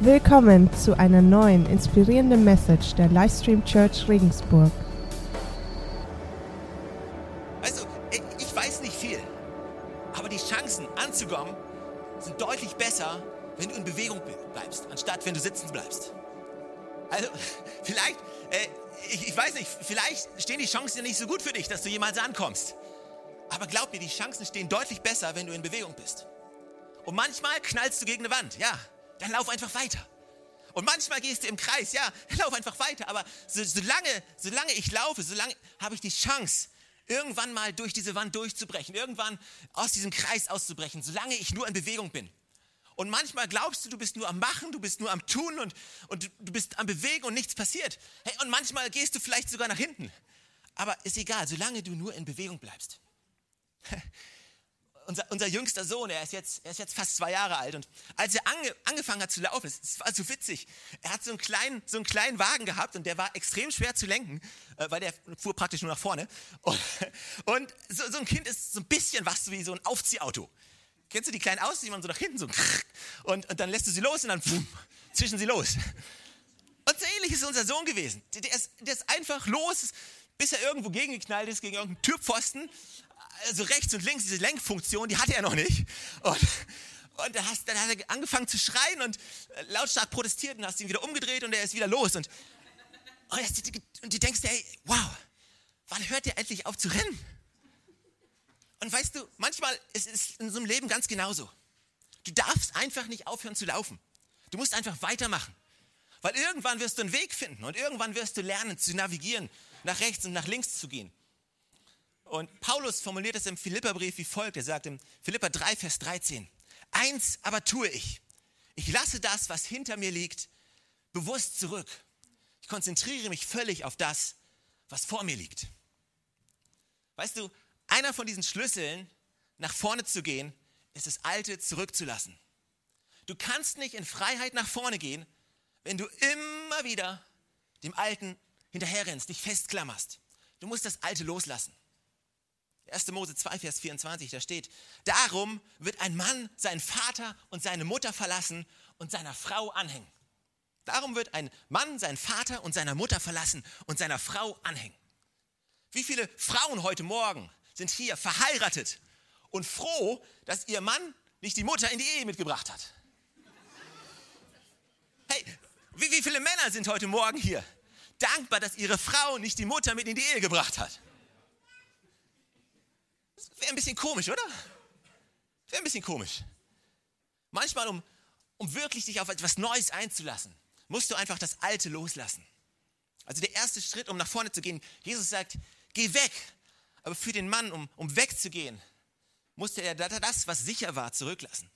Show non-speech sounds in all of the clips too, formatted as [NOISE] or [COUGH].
Willkommen zu einer neuen inspirierenden Message der Livestream Church Regensburg. Also, ich weiß nicht viel, aber die Chancen anzukommen sind deutlich besser, wenn du in Bewegung bleibst, anstatt wenn du sitzen bleibst. Also, [LAUGHS] vielleicht, äh, ich, ich weiß nicht, vielleicht stehen die Chancen ja nicht so gut für dich, dass du jemals ankommst. Aber glaub mir, die Chancen stehen deutlich besser, wenn du in Bewegung bist. Und manchmal knallst du gegen eine Wand, ja dann lauf einfach weiter. Und manchmal gehst du im Kreis, ja, [LAUGHS] lauf einfach weiter. Aber so, solange, solange ich laufe, solange habe ich die Chance, irgendwann mal durch diese Wand durchzubrechen, irgendwann aus diesem Kreis auszubrechen, solange ich nur in Bewegung bin. Und manchmal glaubst du, du bist nur am Machen, du bist nur am Tun und, und du bist am Bewegen und nichts passiert. Hey, und manchmal gehst du vielleicht sogar nach hinten. Aber ist egal, solange du nur in Bewegung bleibst. [LAUGHS] unser, unser jüngster Sohn, er ist, jetzt, er ist jetzt fast zwei Jahre alt. Und als er ange, angefangen hat zu laufen, es war so witzig, er hat so einen, kleinen, so einen kleinen Wagen gehabt und der war extrem schwer zu lenken, äh, weil der fuhr praktisch nur nach vorne. Und, und so, so, ein Kind ist so ein bisschen was wie so ein Aufziehauto. Kennst du die kleinen Autos, die man so nach hinten so und, und dann lässt du sie los und dann pfumm, zwischen sie los. Und so ähnlich ist unser Sohn gewesen. Der ist, der ist einfach los, bis er irgendwo gegengeknallt ist, gegen irgendeinen Türpfosten also rechts und links, diese Lenkfunktion, die hatte er noch nicht. Und, und dann, hast, dann hat er angefangen zu schreien und äh, lautstark protestiert und hast ihn wieder umgedreht und er ist wieder los. Und, und du denkst dir, hey, wow, wann hört er endlich auf zu rennen? Und weißt du, manchmal ist es in so einem Leben ganz genauso. Du darfst einfach nicht aufhören zu laufen. Du musst einfach weitermachen. Weil irgendwann wirst du einen Weg finden und irgendwann wirst du lernen zu navigieren, nach rechts und nach links zu gehen. Und Paulus formuliert es im Philipperbrief wie folgt. Er sagt im Philipper 3, Vers 13, eins aber tue ich. Ich lasse das, was hinter mir liegt, bewusst zurück. Ich konzentriere mich völlig auf das, was vor mir liegt. Weißt du, einer von diesen Schlüsseln, nach vorne zu gehen, ist das Alte zurückzulassen. Du kannst nicht in Freiheit nach vorne gehen, wenn du immer wieder dem Alten hinterherrennst, dich festklammerst. Du musst das Alte loslassen. 1. Mose 2, Vers 24, da steht, darum wird ein Mann seinen Vater und seine Mutter verlassen und seiner Frau anhängen. Darum wird ein Mann seinen Vater und seiner Mutter verlassen und seiner Frau anhängen. Wie viele Frauen heute Morgen sind hier verheiratet und froh, dass ihr Mann nicht die Mutter in die Ehe mitgebracht hat? Hey, wie, wie viele Männer sind heute Morgen hier dankbar, dass ihre Frau nicht die Mutter mit in die Ehe gebracht hat? Wäre ein bisschen komisch, oder? Wäre ein bisschen komisch. Manchmal, um, um wirklich dich auf etwas Neues einzulassen, musst du einfach das Alte loslassen. Also der erste Schritt, um nach vorne zu gehen, Jesus sagt, geh weg. Aber für den Mann, um, um wegzugehen, musste er das, was sicher war, zurücklassen.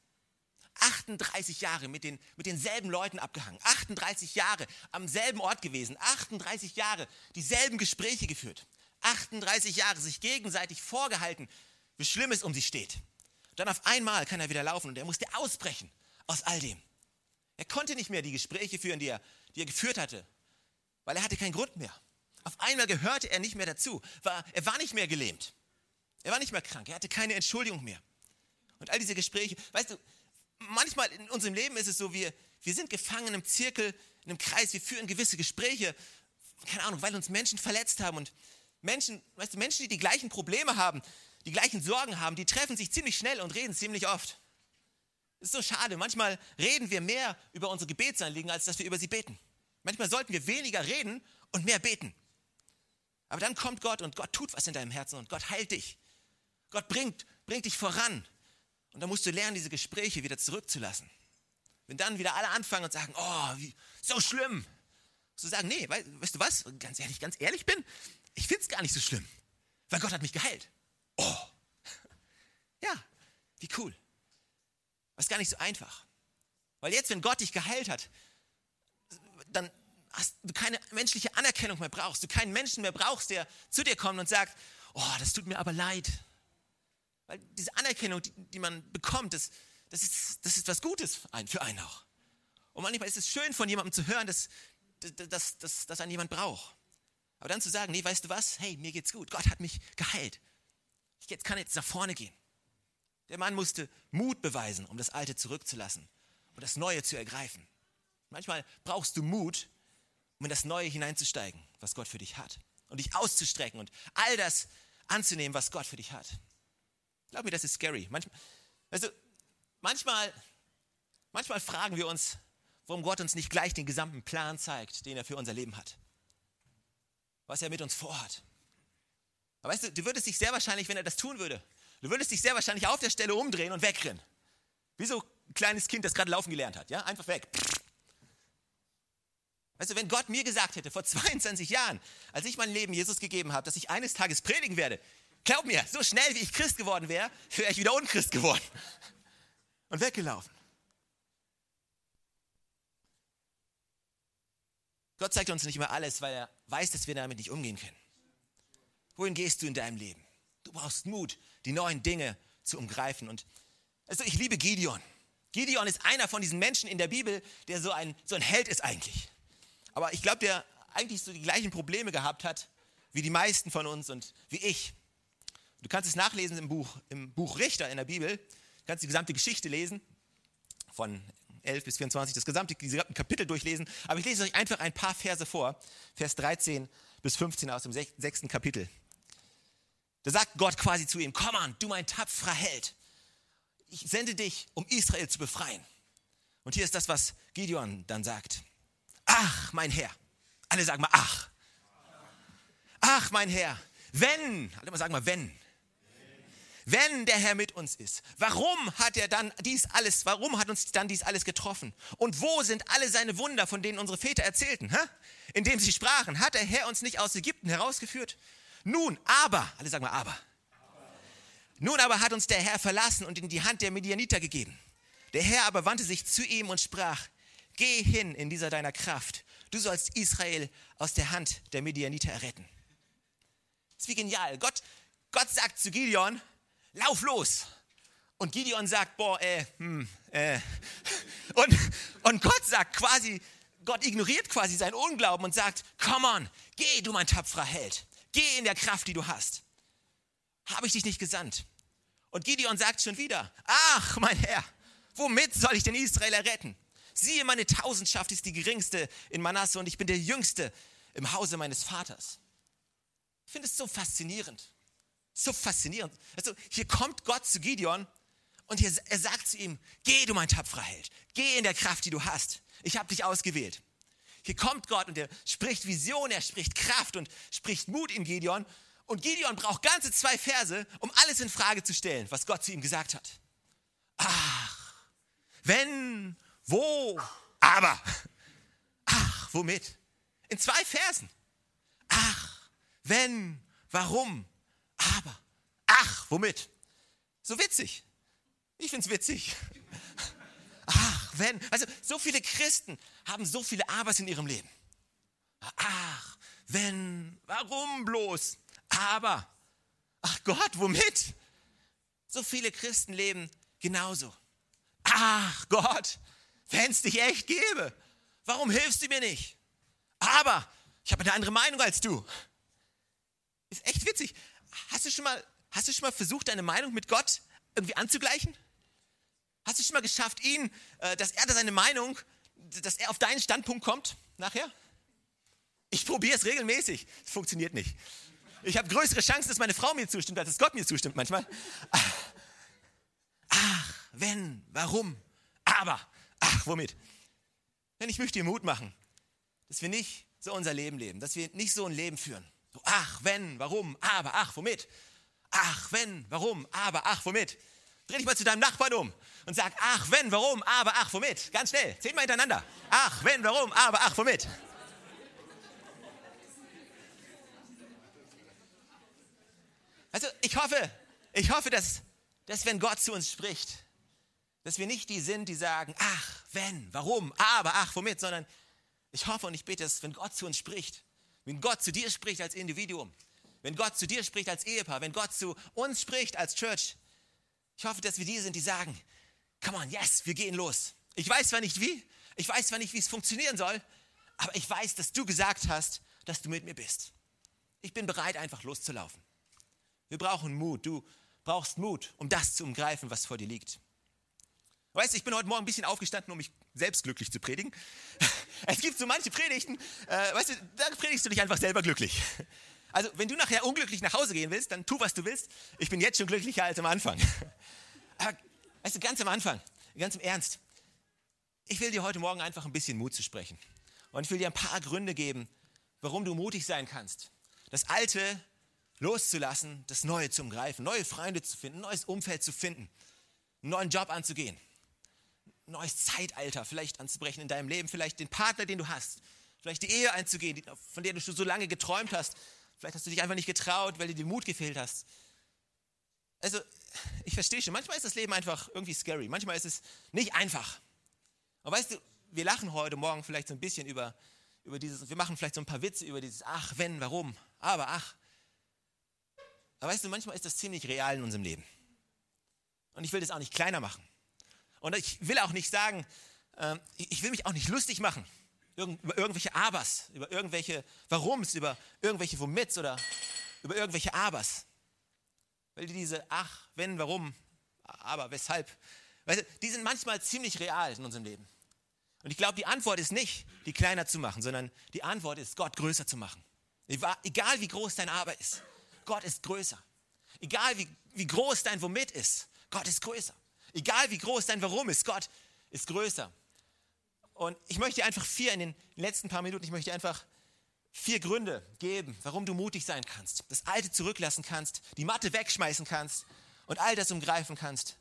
38 Jahre mit, den, mit denselben Leuten abgehangen, 38 Jahre am selben Ort gewesen, 38 Jahre dieselben Gespräche geführt. 38 Jahre sich gegenseitig vorgehalten, wie schlimm es um sie steht. dann auf einmal kann er wieder laufen und er musste ausbrechen aus all dem. Er konnte nicht mehr die Gespräche führen, die er, die er geführt hatte, weil er hatte keinen Grund mehr. Auf einmal gehörte er nicht mehr dazu. War, er war nicht mehr gelähmt. Er war nicht mehr krank. Er hatte keine Entschuldigung mehr. Und all diese Gespräche, weißt du, manchmal in unserem Leben ist es so, wir, wir sind gefangen im Zirkel, in einem Kreis, wir führen gewisse Gespräche, keine Ahnung, weil uns Menschen verletzt haben und Menschen, weißt du, Menschen, die die gleichen Probleme haben, die gleichen Sorgen haben, die treffen sich ziemlich schnell und reden ziemlich oft. Das ist so schade. Manchmal reden wir mehr über unsere Gebetsanliegen, als dass wir über sie beten. Manchmal sollten wir weniger reden und mehr beten. Aber dann kommt Gott und Gott tut was in deinem Herzen und Gott heilt dich. Gott bringt, bringt dich voran. Und dann musst du lernen, diese Gespräche wieder zurückzulassen. Wenn dann wieder alle anfangen und sagen, oh, wie, so schlimm. Zu sagen, nee, weißt, weißt du was, ganz ehrlich, ganz ehrlich bin, ich finde es gar nicht so schlimm, weil Gott hat mich geheilt. Oh, [LAUGHS] ja, wie cool. Das ist gar nicht so einfach. Weil jetzt, wenn Gott dich geheilt hat, dann hast du keine menschliche Anerkennung mehr brauchst, du keinen Menschen mehr brauchst, der zu dir kommt und sagt, oh, das tut mir aber leid. Weil diese Anerkennung, die, die man bekommt, das, das, ist, das ist was Gutes für einen auch. Und manchmal ist es schön von jemandem zu hören, dass, dass, dass, dass einen jemand braucht. Aber dann zu sagen, nee, weißt du was? Hey, mir geht's gut. Gott hat mich geheilt. Ich jetzt kann jetzt nach vorne gehen. Der Mann musste Mut beweisen, um das Alte zurückzulassen und das Neue zu ergreifen. Manchmal brauchst du Mut, um in das Neue hineinzusteigen, was Gott für dich hat. Und dich auszustrecken und all das anzunehmen, was Gott für dich hat. Glaub mir, das ist scary. Manchmal, also, manchmal, manchmal fragen wir uns, warum Gott uns nicht gleich den gesamten Plan zeigt, den er für unser Leben hat. Was er mit uns vorhat. Aber weißt du, du würdest dich sehr wahrscheinlich, wenn er das tun würde, du würdest dich sehr wahrscheinlich auf der Stelle umdrehen und wegrennen. Wie so ein kleines Kind, das gerade laufen gelernt hat. Ja, einfach weg. Weißt du, wenn Gott mir gesagt hätte, vor [LAUGHS] 22 Jahren, als ich mein Leben Jesus gegeben habe, dass ich eines Tages predigen werde, glaub mir, so schnell wie ich Christ geworden wäre, wäre ich wieder Unchrist geworden. Und weggelaufen. Gott zeigt uns nicht immer alles, weil er weiß, dass wir damit nicht umgehen können. Wohin gehst du in deinem Leben? Du brauchst Mut, die neuen Dinge zu umgreifen. Und also ich liebe Gideon. Gideon ist einer von diesen Menschen in der Bibel, der so ein, so ein Held ist eigentlich. Aber ich glaube, der eigentlich so die gleichen Probleme gehabt hat, wie die meisten von uns und wie ich. Du kannst es nachlesen im Buch, im Buch Richter in der Bibel. Du kannst die gesamte Geschichte lesen, von 11 bis 24, das gesamte, Kapitel durchlesen. Aber ich lese euch einfach ein paar Verse vor, Vers 13 bis 15 aus dem sechsten Kapitel. Da sagt Gott quasi zu ihm, komm an, du mein tapferer Held. Ich sende dich, um Israel zu befreien. Und hier ist das, was Gideon dann sagt. Ach, mein Herr. Alle sagen mal, ach. Ach, mein Herr. Wenn, alle mal sagen mal, wenn. Wenn der Herr mit uns ist, warum hat er dann dies alles, warum hat uns dann dies alles getroffen? Und wo sind alle seine Wunder, von denen unsere Väter erzählten? Hä? Indem sie sprachen, hat der Herr uns nicht aus Ägypten herausgeführt? Nun, aber, alle sagen mal aber. Nun aber hat uns der Herr verlassen und in die Hand der Medianiter gegeben. Der Herr aber wandte sich zu ihm und sprach, geh hin in dieser deiner Kraft. Du sollst Israel aus der Hand der Medianiter erretten. Das ist wie genial. Gott, Gott sagt zu Gideon, lauf los. Und Gideon sagt, boah, äh, hm, äh. [LAUGHS] Und, und Gott sagt quasi, Gott ignoriert quasi seinen Unglauben und sagt, come on, geh, du mein tapferer Held. Geh in der Kraft, die du hast. Habe ich dich nicht gesandt? Und Gideon sagt schon wieder, ach, mein Herr, womit soll ich denn Israel erretten? Siehe, meine Tausendschaft ist die geringste in Manasse und ich bin der Jüngste im Hause meines Vaters. Ich finde es so faszinierend. So faszinierend. Also hier kommt Gott zu Gideon und hier, er sagt zu ihm, geh du mein tapferer Held, geh in der Kraft, die du hast. Ich habe dich ausgewählt. Hier kommt Gott und er spricht Vision, er spricht Kraft und spricht Mut in Gideon. Und Gideon braucht ganze zwei Verse, um alles in Frage zu stellen, was Gott zu ihm gesagt hat. Ach, wenn, wo, aber. Ach, womit? In zwei Versen. Ach, wenn, warum, aber. Ach, womit? So witzig. Ich finde es witzig. Ach, wenn. Also so viele Christen haben so viele Abers in ihrem Leben. Ach, wenn, warum bloß? Aber. Ach Gott, womit? So viele Christen leben genauso. Ach Gott, wenn es dich echt gäbe, warum hilfst du mir nicht? Aber ich habe eine andere Meinung als du. Ist echt witzig. Hast du schon mal, hast du schon mal versucht, deine Meinung mit Gott irgendwie anzugleichen? Hast du schon mal geschafft, ihn, äh, dass er seine Meinung, dass er auf deinen Standpunkt kommt nachher? Ich probiere es regelmäßig. Es funktioniert nicht. Ich habe größere Chancen, dass meine Frau mir zustimmt, als dass Gott mir zustimmt manchmal. Ach, wenn, warum, aber, ach, womit? Denn ich möchte dir Mut machen, dass wir nicht so unser Leben leben, dass wir nicht so ein Leben führen. So, ach, wenn, warum, aber, ach, womit? Ach, wenn, warum, aber, ach, womit? Dreh dich mal zu deinem Nachbarn um und sag, ach, wenn, warum, aber, ach, womit? Ganz schnell, zehnmal hintereinander. Ach, wenn, warum, aber, ach, womit? Also ich hoffe, ich hoffe, dass, dass wenn Gott zu uns spricht, dass wir nicht die sind, die sagen, ach, wenn, warum, aber, ach, womit, sondern ich hoffe und ich bete, dass wenn Gott zu uns spricht, wenn Gott zu dir spricht als Individuum, wenn Gott zu dir spricht als Ehepaar, wenn Gott zu uns spricht als Church, ich hoffe, dass wir die sind, die sagen, come on, yes, wir gehen los. Ich weiß zwar nicht wie, ich weiß zwar nicht, wie es funktionieren soll, aber ich weiß, dass du gesagt hast, dass du mit mir bist. Ich bin bereit, einfach loszulaufen. Wir brauchen Mut. Du brauchst Mut, um das zu umgreifen, was vor dir liegt. Weißt du, ich bin heute Morgen ein bisschen aufgestanden, um mich selbst glücklich zu predigen. Es gibt so manche Predigten, äh, weißt du, da predigst du dich einfach selber glücklich. Also, wenn du nachher unglücklich nach Hause gehen willst, dann tu, was du willst. Ich bin jetzt schon glücklicher als am Anfang. Aber, weißt du, ganz am Anfang, ganz im Ernst, ich will dir heute Morgen einfach ein bisschen Mut zu sprechen. Und ich will dir ein paar Gründe geben, warum du mutig sein kannst. Das Alte loszulassen, das Neue zu umgreifen, neue Freunde zu finden, ein neues Umfeld zu finden, einen neuen Job anzugehen neues Zeitalter vielleicht anzubrechen in deinem Leben, vielleicht den Partner, den du hast, vielleicht die Ehe einzugehen, von der du schon so lange geträumt hast. Vielleicht hast du dich einfach nicht getraut, weil dir den Mut gefehlt hast. Also, ich verstehe schon, manchmal ist das Leben einfach irgendwie scary, manchmal ist es nicht einfach. Aber weißt du, wir lachen heute Morgen vielleicht so ein bisschen über, über dieses, wir machen vielleicht so ein paar Witze über dieses Ach, wenn, warum, aber ach. Aber weißt du, manchmal ist das ziemlich real in unserem Leben. Und ich will das auch nicht kleiner machen. Und ich will auch nicht sagen, äh, ich will mich auch nicht lustig machen über irgendwelche Abers, über irgendwelche Warums, über irgendwelche Womits oder über irgendwelche Abers. Weil diese Ach, wenn, warum, aber, weshalb, weißt du, die sind manchmal ziemlich real in unserem Leben. Und ich glaube, die Antwort ist nicht, die kleiner zu machen, sondern die Antwort ist, Gott größer zu machen. Egal wie groß dein Aber ist, Gott ist größer. Egal wie, wie groß dein Womit ist, Gott ist größer. Egal wie groß dein Warum ist, Gott ist größer. Und ich möchte dir einfach vier in den letzten paar Minuten, ich möchte einfach vier Gründe geben, warum du mutig sein kannst, das Alte zurücklassen kannst, die Matte wegschmeißen kannst und all das umgreifen kannst,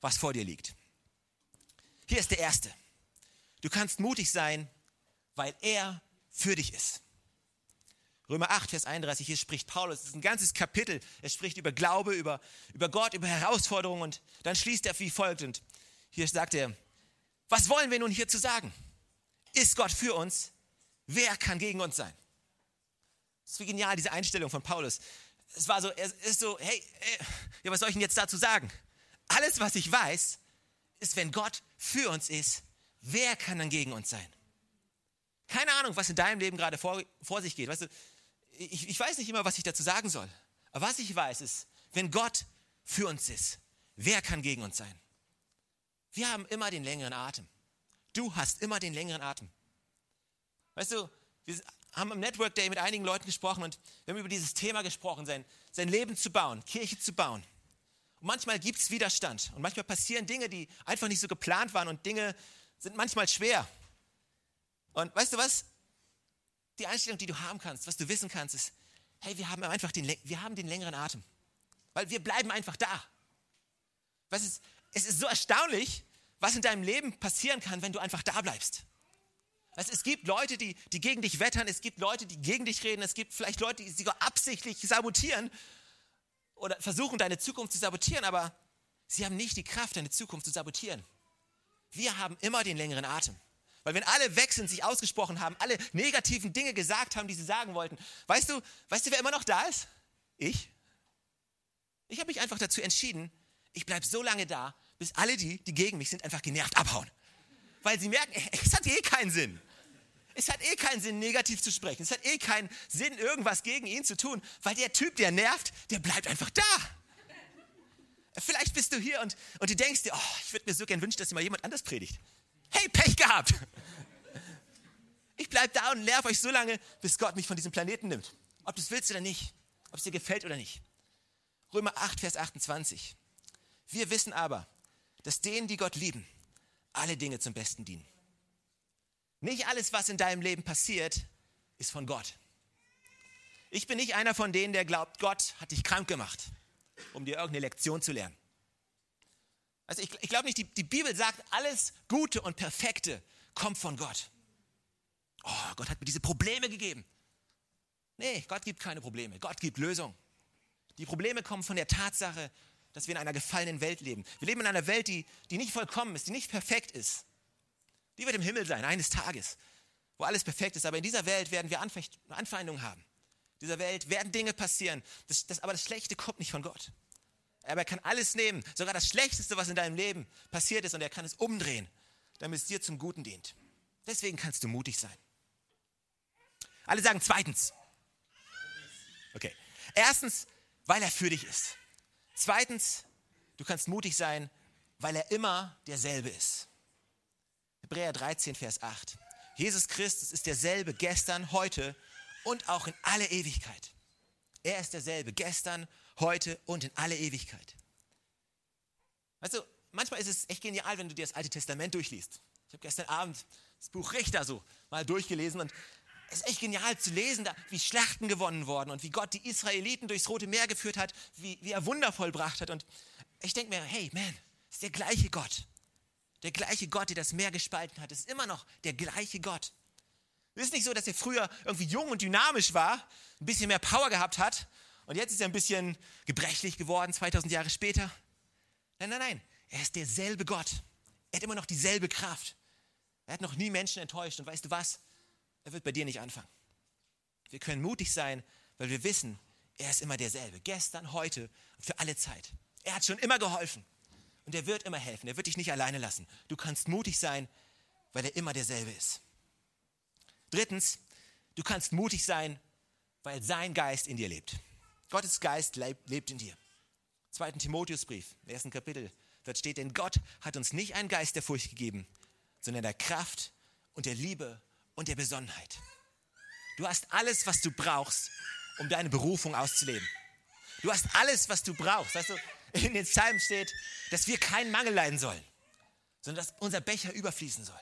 was vor dir liegt. Hier ist der erste. Du kannst mutig sein, weil er für dich ist. Römer 8, Vers 31, hier spricht Paulus, das ist ein ganzes Kapitel. Er spricht über Glaube, über, über Gott, über Herausforderungen und dann schließt er wie folgt. Und hier sagt er, was wollen wir nun hierzu sagen? Ist Gott für uns? Wer kann gegen uns sein? Das ist wie genial, diese Einstellung von Paulus. Es war so, er ist so, hey, äh, ja, was soll ich denn jetzt dazu sagen? Alles, was ich weiß, ist, wenn Gott für uns ist, wer kann dann gegen uns sein? Keine Ahnung, was in deinem Leben gerade vor, vor sich geht. Weißt du, ich, ich weiß nicht immer, was ich dazu sagen soll. Aber was ich weiß, ist, wenn Gott für uns ist, wer kann gegen uns sein? Wir haben immer den längeren Atem. Du hast immer den längeren Atem. Weißt du, wir haben am Network Day mit einigen Leuten gesprochen und wir haben über dieses Thema gesprochen, sein, sein Leben zu bauen, Kirche zu bauen. Und manchmal gibt es Widerstand und manchmal passieren Dinge, die einfach nicht so geplant waren und Dinge sind manchmal schwer. Und weißt du was? Die Einstellung, die du haben kannst, was du wissen kannst, ist, hey, wir haben einfach den, wir haben den längeren Atem. Weil wir bleiben einfach da. Was ist, es ist so erstaunlich, was in deinem Leben passieren kann, wenn du einfach da bleibst. Also es gibt Leute, die, die gegen dich wettern, es gibt Leute, die gegen dich reden, es gibt vielleicht Leute, die sogar absichtlich sabotieren oder versuchen, deine Zukunft zu sabotieren, aber sie haben nicht die Kraft, deine Zukunft zu sabotieren. Wir haben immer den längeren Atem. Weil wenn alle weg sind, sich ausgesprochen haben, alle negativen Dinge gesagt haben, die sie sagen wollten, weißt du, weißt du, wer immer noch da ist? Ich. Ich habe mich einfach dazu entschieden, ich bleibe so lange da, bis alle die, die gegen mich sind, einfach genervt abhauen. Weil sie merken, [LAUGHS] es hat eh keinen Sinn. Es hat eh keinen Sinn, negativ zu sprechen. Es hat eh keinen Sinn, irgendwas gegen ihn zu tun, weil der Typ, der nervt, der bleibt einfach da. Vielleicht bist du hier und, und du denkst dir, oh, ich würde mir so gern wünschen, dass dir mal jemand anders predigt. Hey, Pech gehabt. Ich bleibe da und nerv euch so lange, bis Gott mich von diesem Planeten nimmt. Ob du es willst oder nicht. Ob es dir gefällt oder nicht. Römer 8, Vers 28. Wir wissen aber, dass denen, die Gott lieben, alle Dinge zum Besten dienen. Nicht alles, was in deinem Leben passiert, ist von Gott. Ich bin nicht einer von denen, der glaubt, Gott hat dich krank gemacht, um dir irgendeine Lektion zu lernen. Also ich, ich glaube nicht, die, die Bibel sagt, alles Gute und Perfekte kommt von Gott. Oh, Gott hat mir diese Probleme gegeben. Nee, Gott gibt keine Probleme. Gott gibt Lösungen. Die Probleme kommen von der Tatsache, dass wir in einer gefallenen Welt leben. Wir leben in einer Welt, die, die nicht vollkommen ist, die nicht perfekt ist. Die wird im Himmel sein, eines Tages, wo alles perfekt ist. Aber in dieser Welt werden wir Anfeindungen haben. In dieser Welt werden Dinge passieren. Das, das, aber das Schlechte kommt nicht von Gott. Aber er kann alles nehmen, sogar das Schlechteste, was in deinem Leben passiert ist, und er kann es umdrehen, damit es dir zum Guten dient. Deswegen kannst du mutig sein. Alle sagen zweitens. Okay. Erstens, weil er für dich ist. Zweitens, du kannst mutig sein, weil er immer derselbe ist. Hebräer 13, Vers 8. Jesus Christus ist derselbe gestern, heute und auch in alle Ewigkeit. Er ist derselbe gestern, heute und in alle Ewigkeit. Weißt du, manchmal ist es echt genial, wenn du dir das Alte Testament durchliest. Ich habe gestern Abend das Buch Richter so mal durchgelesen und es ist echt genial zu lesen, wie Schlachten gewonnen wurden und wie Gott die Israeliten durchs Rote Meer geführt hat, wie, wie er Wunder vollbracht hat. Und ich denke mir, hey, man, ist der gleiche Gott. Der gleiche Gott, der das Meer gespalten hat, ist immer noch der gleiche Gott. Es ist nicht so, dass er früher irgendwie jung und dynamisch war, ein bisschen mehr Power gehabt hat und jetzt ist er ein bisschen gebrechlich geworden, 2000 Jahre später. Nein, nein, nein. Er ist derselbe Gott. Er hat immer noch dieselbe Kraft. Er hat noch nie Menschen enttäuscht. Und weißt du was? Er wird bei dir nicht anfangen. Wir können mutig sein, weil wir wissen, er ist immer derselbe. Gestern, heute und für alle Zeit. Er hat schon immer geholfen. Und er wird immer helfen. Er wird dich nicht alleine lassen. Du kannst mutig sein, weil er immer derselbe ist. Drittens, du kannst mutig sein, weil sein Geist in dir lebt. Gottes Geist lebt in dir. Zweiten Timotheusbrief, im ersten Kapitel, dort steht, denn Gott hat uns nicht einen Geist der Furcht gegeben, sondern der Kraft und der Liebe und der Besonnenheit. Du hast alles, was du brauchst, um deine Berufung auszuleben. Du hast alles, was du brauchst. Weißt du, in den Psalmen steht, dass wir keinen Mangel leiden sollen, sondern dass unser Becher überfließen soll.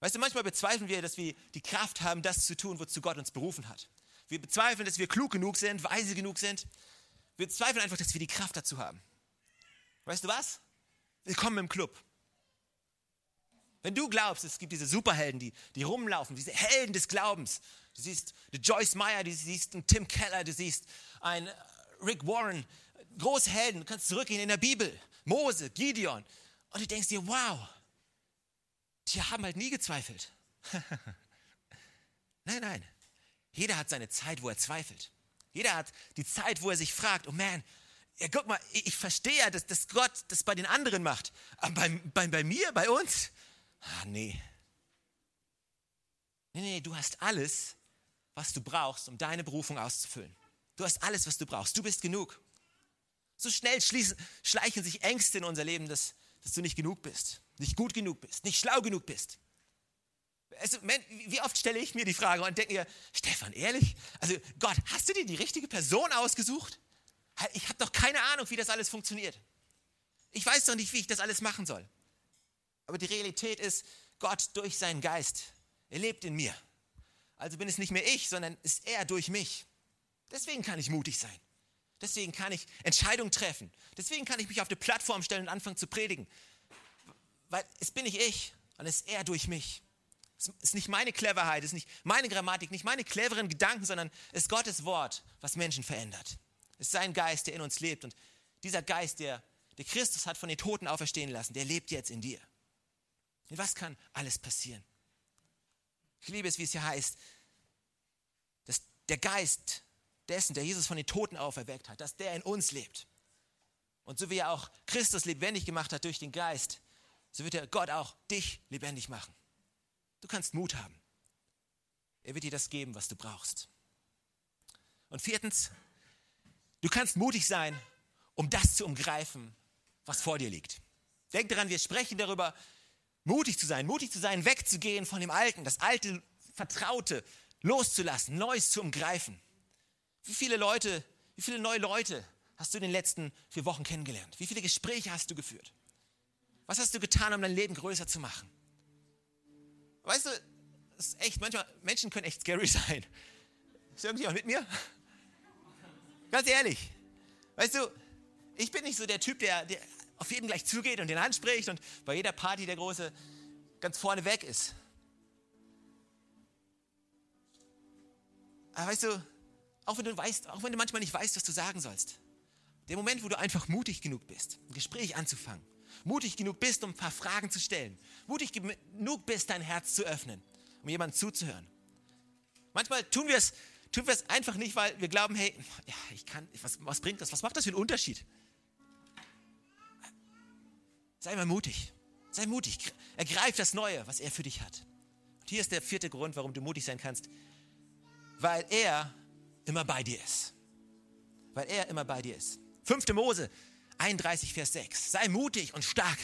Weißt du, manchmal bezweifeln wir, dass wir die Kraft haben, das zu tun, wozu Gott uns berufen hat. Wir bezweifeln, dass wir klug genug sind, weise genug sind. Wir bezweifeln einfach, dass wir die Kraft dazu haben. Weißt du was? Willkommen im Club. Wenn du glaubst, es gibt diese Superhelden, die, die rumlaufen, diese Helden des Glaubens, du siehst Joyce Meyer, du siehst einen Tim Keller, du siehst einen Rick Warren, große Helden, du kannst zurückgehen in der Bibel, Mose, Gideon, und du denkst dir, wow, die haben halt nie gezweifelt. [LAUGHS] nein, nein. Jeder hat seine Zeit, wo er zweifelt. Jeder hat die Zeit, wo er sich fragt, oh man, ja, guck mal, ich verstehe ja, dass, dass Gott das bei den anderen macht. Aber bei, bei, bei mir, bei uns? Ah, nee. Nee, nee, du hast alles, was du brauchst, um deine Berufung auszufüllen. Du hast alles, was du brauchst. Du bist genug. So schnell schließen, schleichen sich Ängste in unser Leben, dass, dass du nicht genug bist, nicht gut genug bist, nicht schlau genug bist. Also, wie oft stelle ich mir die Frage und denke mir, Stefan, ehrlich? Also Gott, hast du dir die richtige Person ausgesucht? Ich habe doch keine Ahnung, wie das alles funktioniert. Ich weiß doch nicht, wie ich das alles machen soll. Aber die Realität ist, Gott durch seinen Geist, er lebt in mir. Also bin es nicht mehr ich, sondern ist er durch mich. Deswegen kann ich mutig sein. Deswegen kann ich Entscheidungen treffen. Deswegen kann ich mich auf die Plattform stellen und anfangen zu predigen. Weil es bin nicht ich, sondern es ist er durch mich. Es ist nicht meine Cleverheit, es ist nicht meine Grammatik, nicht meine cleveren Gedanken, sondern es ist Gottes Wort, was Menschen verändert. Es ist sein Geist, der in uns lebt. Und dieser Geist, der, der Christus hat von den Toten auferstehen lassen, der lebt jetzt in dir. Und was kann alles passieren? Ich liebe es, wie es hier heißt, dass der Geist dessen, der Jesus von den Toten auferweckt hat, dass der in uns lebt. Und so wie er auch Christus lebendig gemacht hat durch den Geist, so wird er Gott auch dich lebendig machen. Du kannst Mut haben. Er wird dir das geben, was du brauchst. Und viertens, du kannst mutig sein, um das zu umgreifen, was vor dir liegt. Denk daran, wir sprechen darüber, mutig zu sein, mutig zu sein, wegzugehen von dem Alten, das alte Vertraute loszulassen, Neues zu umgreifen. Wie viele Leute, wie viele neue Leute hast du in den letzten vier Wochen kennengelernt? Wie viele Gespräche hast du geführt? Was hast du getan, um dein Leben größer zu machen? Weißt du, ist echt, manchmal, Menschen können echt scary [LAUGHS] sein. Ist irgendjemand mit mir? Ganz ehrlich. Weißt du, ich bin nicht so der Typ, der, der auf jeden gleich zugeht und den anspricht und bei jeder Party der Große ganz vorne weg ist. Aber weißt du, auch wenn du weißt, auch wenn du manchmal nicht weißt, was du sagen sollst, der Moment, wo du einfach mutig genug bist, ein Gespräch anzufangen, mutig genug bist, um ein paar Fragen zu stellen, mutig genug bist, dein Herz zu öffnen, um jemandem zuzuhören. Manchmal tun wir es tun einfach nicht, weil wir glauben, hey, ja, ich kann, was, was bringt das? Was macht das für einen Unterschied? Sei mal mutig. Sei mutig. Ergreif das Neue, was er für dich hat. Und hier ist der vierte Grund, warum du mutig sein kannst. Weil er immer bei dir ist. Weil er immer bei dir ist. Fünfte Mose 31, Vers 6. Sei mutig und stark.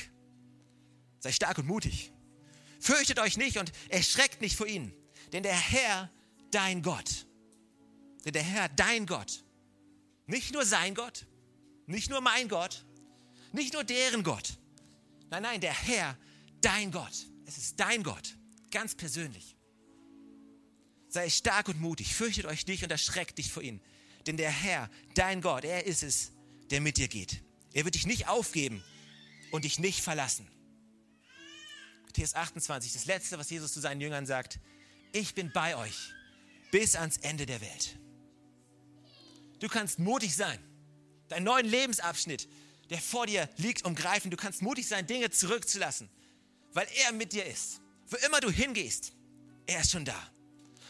Sei stark und mutig. Fürchtet euch nicht und erschreckt nicht vor ihnen. Denn der Herr, dein Gott, denn der Herr, dein Gott, nicht nur sein Gott, nicht nur mein Gott, nicht nur deren Gott. Nein, nein, der Herr, dein Gott. Es ist dein Gott, ganz persönlich. Sei stark und mutig, fürchtet euch nicht und erschreckt dich vor ihm. Denn der Herr, dein Gott, er ist es, der mit dir geht. Er wird dich nicht aufgeben und dich nicht verlassen. Matthäus 28, das letzte, was Jesus zu seinen Jüngern sagt. Ich bin bei euch bis ans Ende der Welt. Du kannst mutig sein, deinen neuen Lebensabschnitt, der vor dir liegt, umgreifen. Du kannst mutig sein, Dinge zurückzulassen, weil er mit dir ist. Wo immer du hingehst, er ist schon da.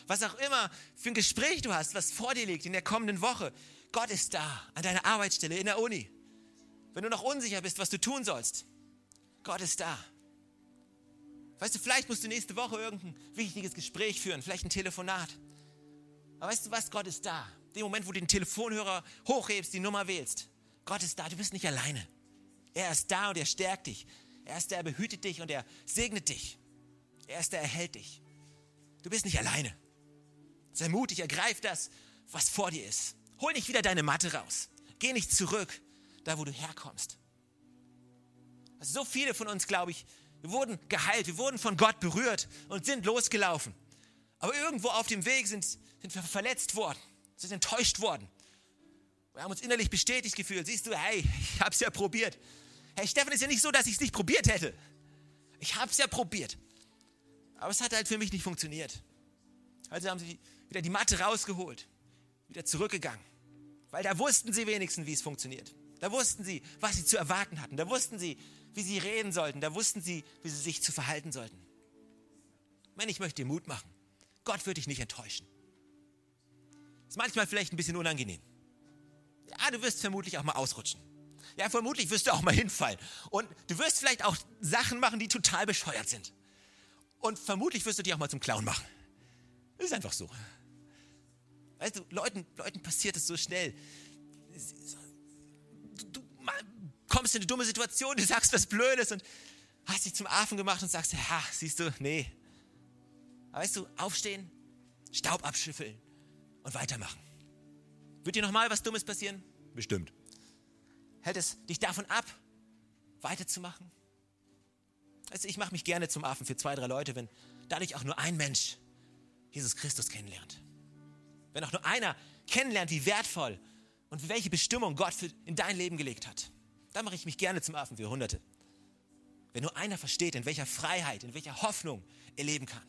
Was auch immer für ein Gespräch du hast, was vor dir liegt in der kommenden Woche, Gott ist da, an deiner Arbeitsstelle, in der Uni. Wenn du noch unsicher bist, was du tun sollst, Gott ist da. Weißt du, vielleicht musst du nächste Woche irgendein wichtiges Gespräch führen, vielleicht ein Telefonat. Aber weißt du was, Gott ist da. Den Moment, wo du den Telefonhörer hochhebst, die Nummer wählst. Gott ist da, du bist nicht alleine. Er ist da und er stärkt dich. Er ist der, er behütet dich und er segnet dich. Er ist der, er erhält dich. Du bist nicht alleine. Sei mutig, ergreif das, was vor dir ist. Hol nicht wieder deine Matte raus. Geh nicht zurück, da wo du herkommst. Also so viele von uns, glaube ich, wir wurden geheilt, wir wurden von Gott berührt und sind losgelaufen. Aber irgendwo auf dem Weg sind, sind wir verletzt worden, sind enttäuscht worden. Wir haben uns innerlich bestätigt gefühlt. Siehst du, hey, ich habe es ja probiert. Hey, Stefan, ist ja nicht so, dass ich es nicht probiert hätte. Ich habe es ja probiert. Aber es hat halt für mich nicht funktioniert. Also haben sie wieder die Matte rausgeholt, wieder zurückgegangen. Weil da wussten sie wenigstens, wie es funktioniert. Da wussten sie, was sie zu erwarten hatten. Da wussten sie, wie sie reden sollten. Da wussten sie, wie sie sich zu verhalten sollten. Wenn ich möchte dir Mut machen. Gott wird dich nicht enttäuschen. Ist manchmal vielleicht ein bisschen unangenehm. Ja, du wirst vermutlich auch mal ausrutschen. Ja, vermutlich wirst du auch mal hinfallen. Und du wirst vielleicht auch Sachen machen, die total bescheuert sind. Und vermutlich wirst du dich auch mal zum Clown machen. Ist einfach so. Weißt du, Leuten, Leuten passiert es so schnell. Kommst in eine dumme Situation, du sagst was Blödes und hast dich zum Affen gemacht und sagst, ja, siehst du, nee. Aber weißt du, aufstehen, Staub abschüffeln und weitermachen. Wird dir nochmal was Dummes passieren? Bestimmt. Hält es dich davon ab, weiterzumachen? Also ich mache mich gerne zum Affen für zwei, drei Leute, wenn dadurch auch nur ein Mensch Jesus Christus kennenlernt. Wenn auch nur einer kennenlernt, wie wertvoll und welche Bestimmung Gott in dein Leben gelegt hat, dann mache ich mich gerne zum Affen für Hunderte. Wenn nur einer versteht, in welcher Freiheit, in welcher Hoffnung er leben kann.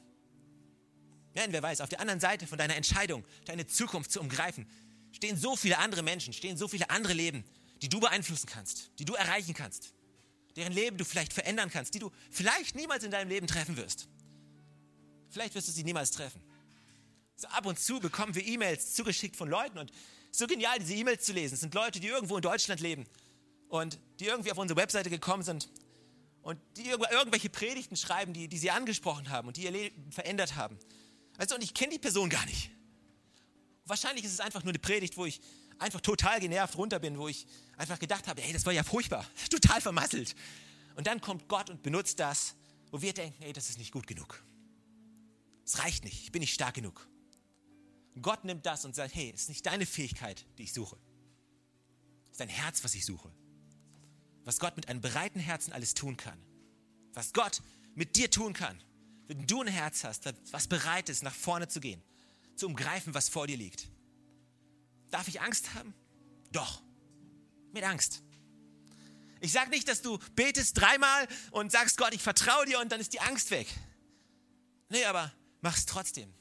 Ja, wer weiß, auf der anderen Seite von deiner Entscheidung, deine Zukunft zu umgreifen, stehen so viele andere Menschen, stehen so viele andere Leben, die du beeinflussen kannst, die du erreichen kannst, deren Leben du vielleicht verändern kannst, die du vielleicht niemals in deinem Leben treffen wirst. Vielleicht wirst du sie niemals treffen. So ab und zu bekommen wir E-Mails zugeschickt von Leuten und so genial, diese E-Mails zu lesen. Es sind Leute, die irgendwo in Deutschland leben und die irgendwie auf unsere Webseite gekommen sind und die irgendwelche Predigten schreiben, die, die sie angesprochen haben und die ihr Leben verändert haben. Also, und ich kenne die Person gar nicht. Wahrscheinlich ist es einfach nur eine Predigt, wo ich einfach total genervt runter bin, wo ich einfach gedacht habe, hey, das war ja furchtbar, [LAUGHS] total vermasselt. Und dann kommt Gott und benutzt das, wo wir denken, hey, das ist nicht gut genug. Es reicht nicht, ich bin nicht stark genug. Gott nimmt das und sagt, hey, es ist nicht deine Fähigkeit, die ich suche. Es ist dein Herz, was ich suche. Was Gott mit einem breiten Herzen alles tun kann. Was Gott mit dir tun kann, wenn du ein Herz hast, was bereit ist, nach vorne zu gehen, zu umgreifen, was vor dir liegt. Darf ich Angst haben? Doch. Mit Angst. Ich sage nicht, dass du betest dreimal und sagst, Gott, ich vertraue dir und dann ist die Angst weg. Nee, aber mach es trotzdem.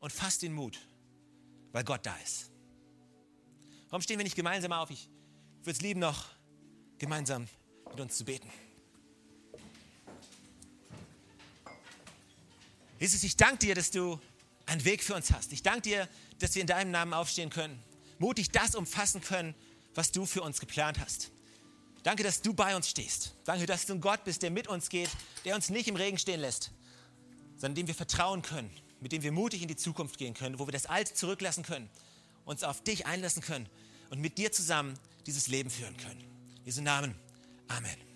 Und fass den Mut, weil Gott da ist. Warum stehen wir nicht gemeinsam auf? Ich würde es lieben, noch gemeinsam mit uns zu beten. Jesus, ich danke dir, dass du einen Weg für uns hast. Ich danke dir, dass wir in deinem Namen aufstehen können, mutig das umfassen können, was du für uns geplant hast. Danke, dass du bei uns stehst. Danke, dass du ein Gott bist, der mit uns geht, der uns nicht im Regen stehen lässt, sondern dem wir vertrauen können, mit dem wir mutig in die Zukunft gehen können, wo wir das Alte zurücklassen können, uns auf dich einlassen können und mit dir zusammen dieses Leben führen können. Jesu Namen. Amen.